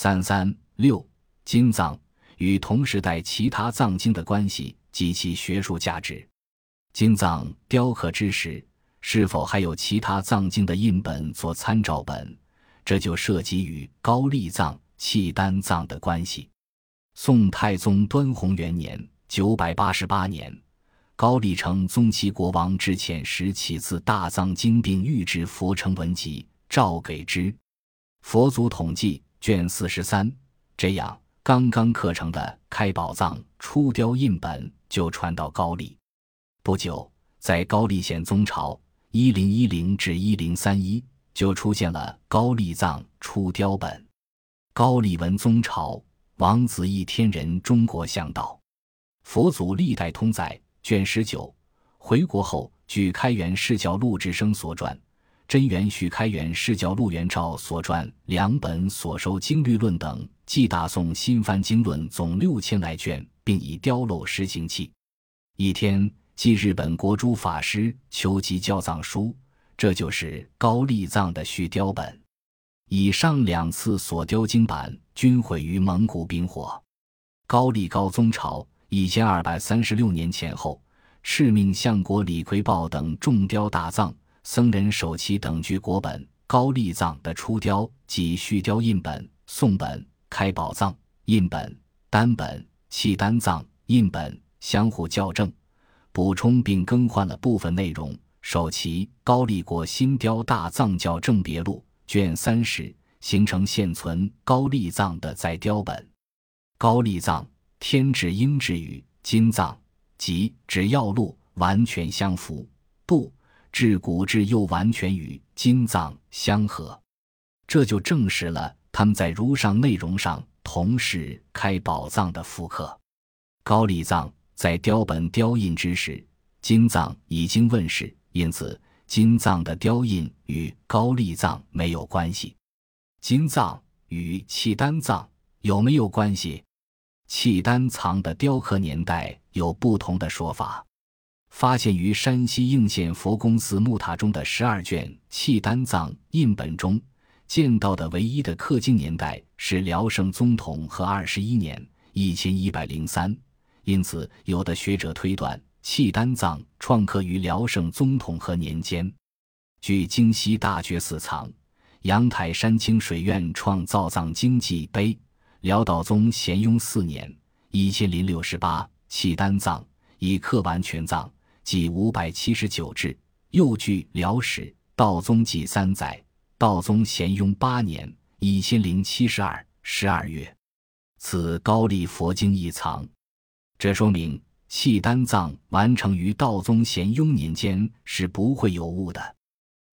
三三六金藏与同时代其他藏经的关系及其学术价值。金藏雕刻之时，是否还有其他藏经的印本做参照本？这就涉及与高丽藏、契丹藏的关系。宋太宗端弘元年（九百八十八年），高丽成宗齐国王致遣时起自大藏经，并御制佛成文集，诏给之。佛祖统计卷四十三。这样，刚刚刻成的开宝藏初雕印本就传到高丽。不久，在高丽显宗朝（一零一零至一零三一）就出现了高丽藏初雕本。高丽文宗朝王子义天人中国向导，佛祖历代通载卷十九。回国后，据开元释教陆志生所传。真元许开元释教陆元照所传两本所收经律论等，记大宋新翻经论总六千来卷，并以雕镂实行器。一天，记日本国诸法师求集教藏书，这就是高丽藏的续雕本。以上两次所雕经版均毁于蒙古兵火。高丽高宗朝一千二百三十六年前后，敕命相国李奎豹等重雕大藏。僧人手旗等居国本高丽藏的初雕及续雕印本、宋本、开宝藏印本、单本、契丹藏印本相互校正、补充并更换了部分内容。手旗高丽国新雕大藏校正别录卷三十，形成现存高丽藏的再雕本。高丽藏天智英智语金藏即指要录完全相符，不。至古至又完全与金藏相合，这就证实了他们在如上内容上同是开宝藏的复刻。高丽藏在雕本雕印之时，金藏已经问世，因此金藏的雕印与高丽藏没有关系。金藏与契丹藏有没有关系？契丹藏的雕刻年代有不同的说法。发现于山西应县佛宫寺木塔中的十二卷契丹藏印本中，见到的唯一的刻经年代是辽圣宗统和二十一年（一千一百零三）。因此，有的学者推断契丹藏创刻于辽圣宗统和年间。据京西大觉寺藏阳台山清水院创造藏经记碑，辽道宗咸雍四年（一千零六十八）契丹藏已刻完全藏。即五百七十九志，又据《辽史》道宗纪三载，道宗咸雍八年一千零七十二十二月，此高丽佛经一藏。这说明契丹藏完成于道宗咸雍年间是不会有误的。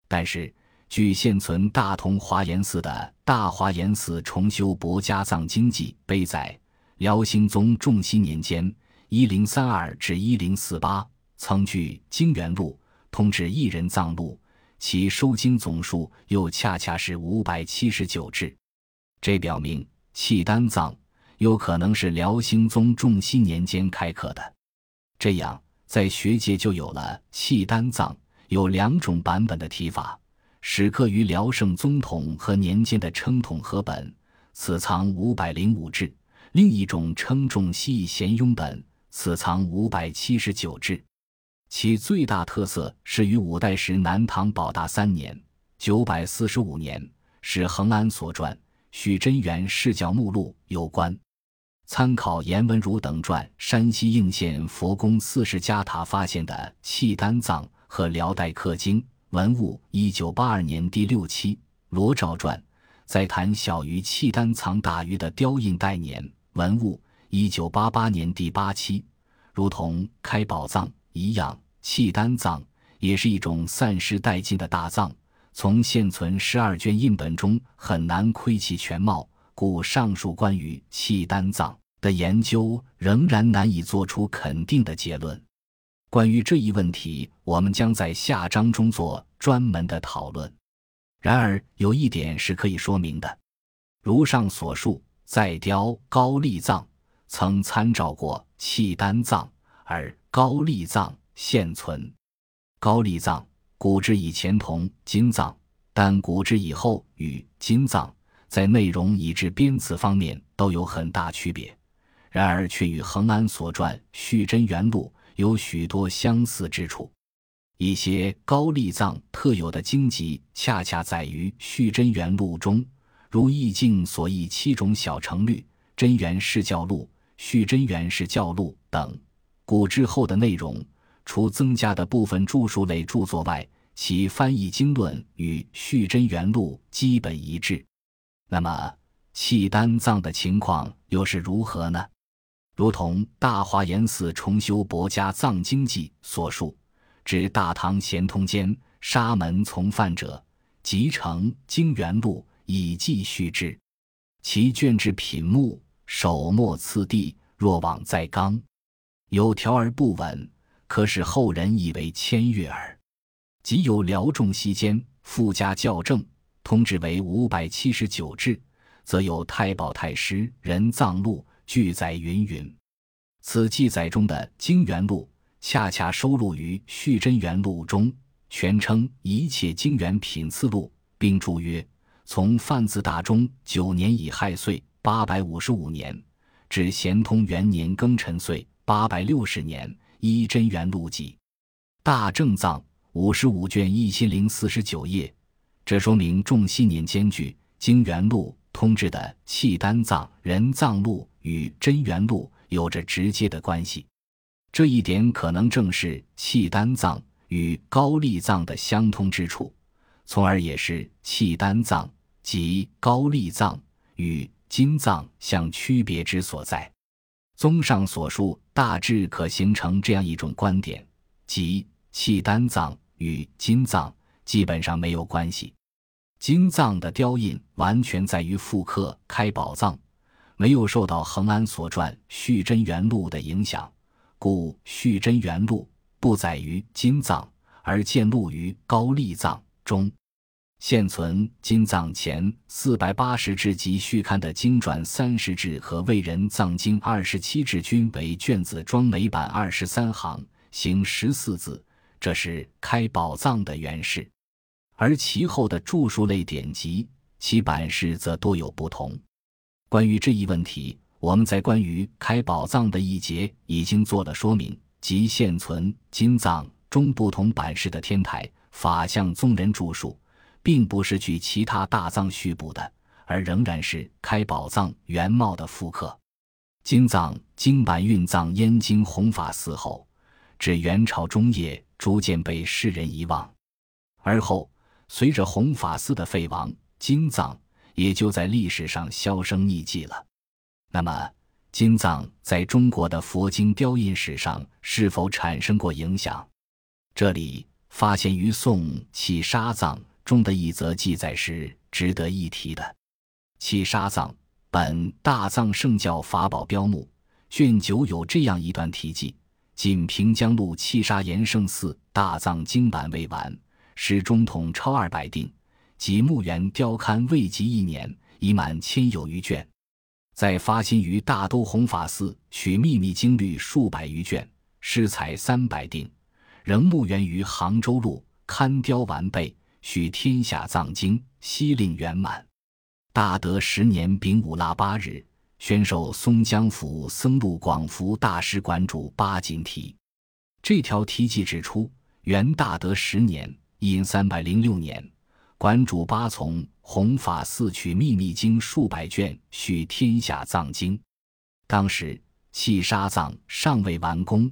但是，据现存大同华严寺的大华严寺重修博家藏经记碑载，辽兴宗重熙年间一零三二至一零四八。曾据《经元录》通知一人藏录，其收经总数又恰恰是五百七十九志，这表明契丹藏有可能是辽兴宗重熙年间开刻的。这样，在学界就有了契丹藏有两种版本的提法：始刻于辽圣宗统和年间的称统和本，此藏五百零五志；另一种称重熙咸雍本，此藏五百七十九志。其最大特色是与五代时南唐保大三年（九百四十五年）是恒安所传《许真元释教目录》有关。参考颜文儒等传，山西应县佛宫四世家塔发现的契丹藏和辽代刻经文物，一九八二年第六期罗照传，在谈小于契丹藏大于的雕印代年文物，一九八八年第八期，如同开宝藏。一样，契丹藏也是一种散失殆尽的大藏，从现存十二卷印本中很难窥其全貌，故上述关于契丹藏的研究仍然难以做出肯定的结论。关于这一问题，我们将在下章中做专门的讨论。然而，有一点是可以说明的：如上所述，在雕高丽藏曾参照过契丹藏，而。高丽藏现存，高丽藏古之以前同金藏，但古之以后与金藏在内容以至编词方面都有很大区别，然而却与恒安所传《续真元录》有许多相似之处。一些高丽藏特有的经籍，恰恰在于《续真元录》中，如易经所译七种小成律、真元释教录、续真元释教录等。古之后的内容，除增加的部分著述类著作外，其翻译经论与《续真元录》基本一致。那么，契丹藏的情况又是如何呢？如同大华严寺重修博家藏经记所述，至大唐咸通间沙门从犯者，集成经元录以记续之。其卷至品目，首末次第，若往在纲，有条而不紊，可使后人以为千阅耳。即有辽众西间附加校正。通志为五百七十九志，则有太保太师人藏录记载云云。此记载中的经元录，恰恰收录于续真元录中，全称一切经元品次录，并注曰：从范字大中九年乙亥岁八百五十五年，至咸通元年庚辰岁八百六十年，一真元录记。大正藏五十五卷一千零四十九页。这说明仲熙年间据经元录通志的契丹藏人藏录与真元录有着直接的关系，这一点可能正是契丹藏与高丽藏的相通之处，从而也是契丹藏及高丽藏与金藏相区别之所在。综上所述，大致可形成这样一种观点，即契丹藏与金藏基本上没有关系。金藏的雕印完全在于复刻开宝藏，没有受到恒安所传《续真元录》的影响，故《续真元录》不载于金藏，而见录于高丽藏中。现存金藏前四百八十志及续刊的经传三十志和魏人藏经二十七志，均为卷子装美版二十三行，行十四字，这是开宝藏的原式。而其后的著述类典籍，其版式则多有不同。关于这一问题，我们在关于开宝藏的一节已经做了说明，即现存金藏中不同版式的天台法相宗人著述，并不是据其他大藏续补的，而仍然是开宝藏原貌的复刻。金藏经版运藏燕京弘法寺后，至元朝中叶逐渐被世人遗忘，而后。随着弘法寺的废亡，金藏也就在历史上销声匿迹了。那么，金藏在中国的佛经雕印史上是否产生过影响？这里发现于宋起沙藏中的一则记载是值得一提的。七沙藏本大藏圣教法宝标目卷九有这样一段题记：仅平江路七沙延圣寺大藏经版未完。时中统超二百定，及墓园雕刊未及一年，已满千有余卷。在发心于大都弘法寺取秘密经律数百余卷，诗才三百定，仍墓园于杭州路刊雕完备，许天下藏经，悉令圆满。大德十年丙午腊八日，宣授松江府僧路广福大师馆主八锦题。这条题记指出，元大德十年。因三百零六年，馆主八从弘法寺取秘密经数百卷，许天下藏经。当时契沙藏尚未完工，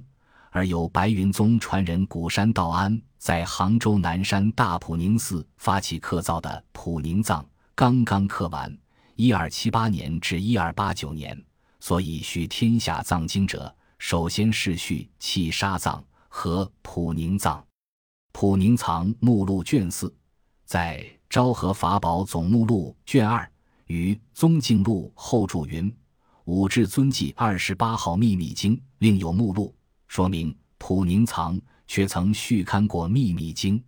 而有白云宗传人古山道安在杭州南山大普宁寺发起刻造的普宁藏，刚刚刻完。一二七八年至一二八九年，所以续天下藏经者，首先是续契沙藏和普宁藏。普宁藏目录卷四，在《昭和法宝总目录》卷二与《宗敬录》后注云：“五至尊记二十八号秘密经，另有目录，说明普宁藏却曾续刊过秘密经。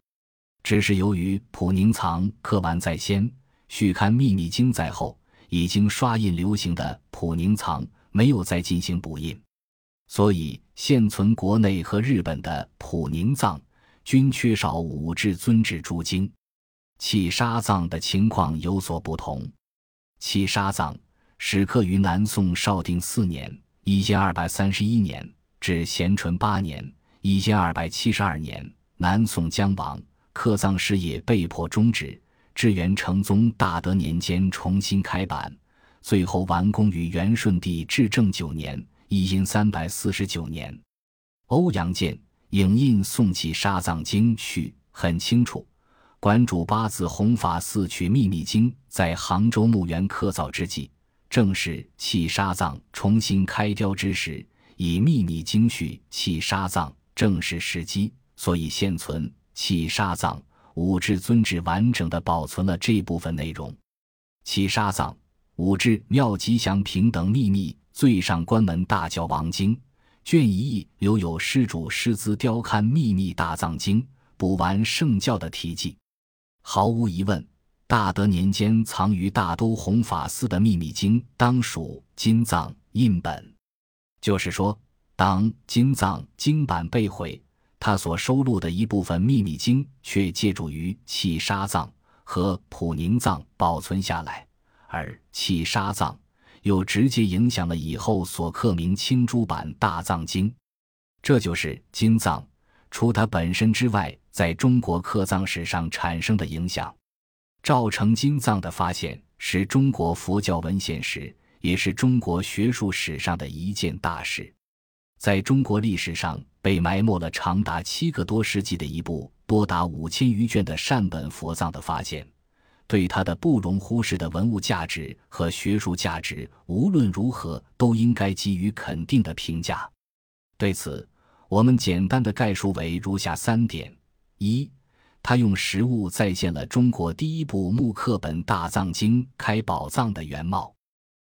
只是由于普宁藏刻完在先，续刊秘密经在后，已经刷印流行的普宁藏没有再进行补印，所以现存国内和日本的普宁藏。”均缺少五至尊制诸经，契沙藏的情况有所不同。契沙藏始刻于南宋绍定四年（一千二百三十一年）至咸淳八年（一千二百七十二年）。南宋将亡，刻藏事业被迫终止。至元成宗大德年间重新开版，最后完工于元顺帝至正九年（一千三百四十九年）。欧阳建影印《宋契沙藏经序》很清楚，馆主八字弘法寺取秘密经在杭州墓园刻造之际，正是契沙藏重新开雕之时，以秘密经序弃沙藏正是时机，所以现存弃沙藏。五智尊制完整的保存了这部分内容，弃沙藏、五智妙吉祥平等秘密最上关门大教王经卷一留有施主师资雕刻秘密大藏经补完圣教的题记。毫无疑问，大德年间藏于大都弘法寺的秘密经当属金藏印本，就是说，当金藏经版被毁。他所收录的一部分秘密经，却借助于契沙藏和普宁藏保存下来，而契沙藏又直接影响了以后所刻明清诸版大藏经。这就是金藏除它本身之外，在中国刻藏史上产生的影响。赵成金藏的发现是中国佛教文献史，也是中国学术史上的一件大事。在中国历史上被埋没了长达七个多世纪的一部多达五千余卷的善本佛藏的发现，对它的不容忽视的文物价值和学术价值，无论如何都应该给予肯定的评价。对此，我们简单的概述为如下三点：一，他用实物再现了中国第一部木刻本大藏经开宝藏的原貌，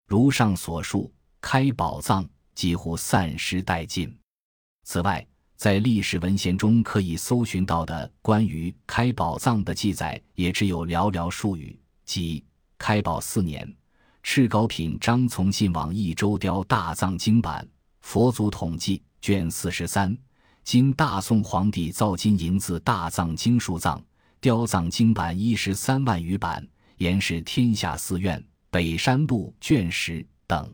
如上所述，开宝藏。几乎散失殆尽。此外，在历史文献中可以搜寻到的关于开宝藏的记载也只有寥寥数语，即开宝四年，赤高品张从信往益州雕大藏经版《佛祖统计》卷四十三，今大宋皇帝造金银字大藏经数藏雕藏经版一十三万余版，严氏天下寺院北山路卷石等。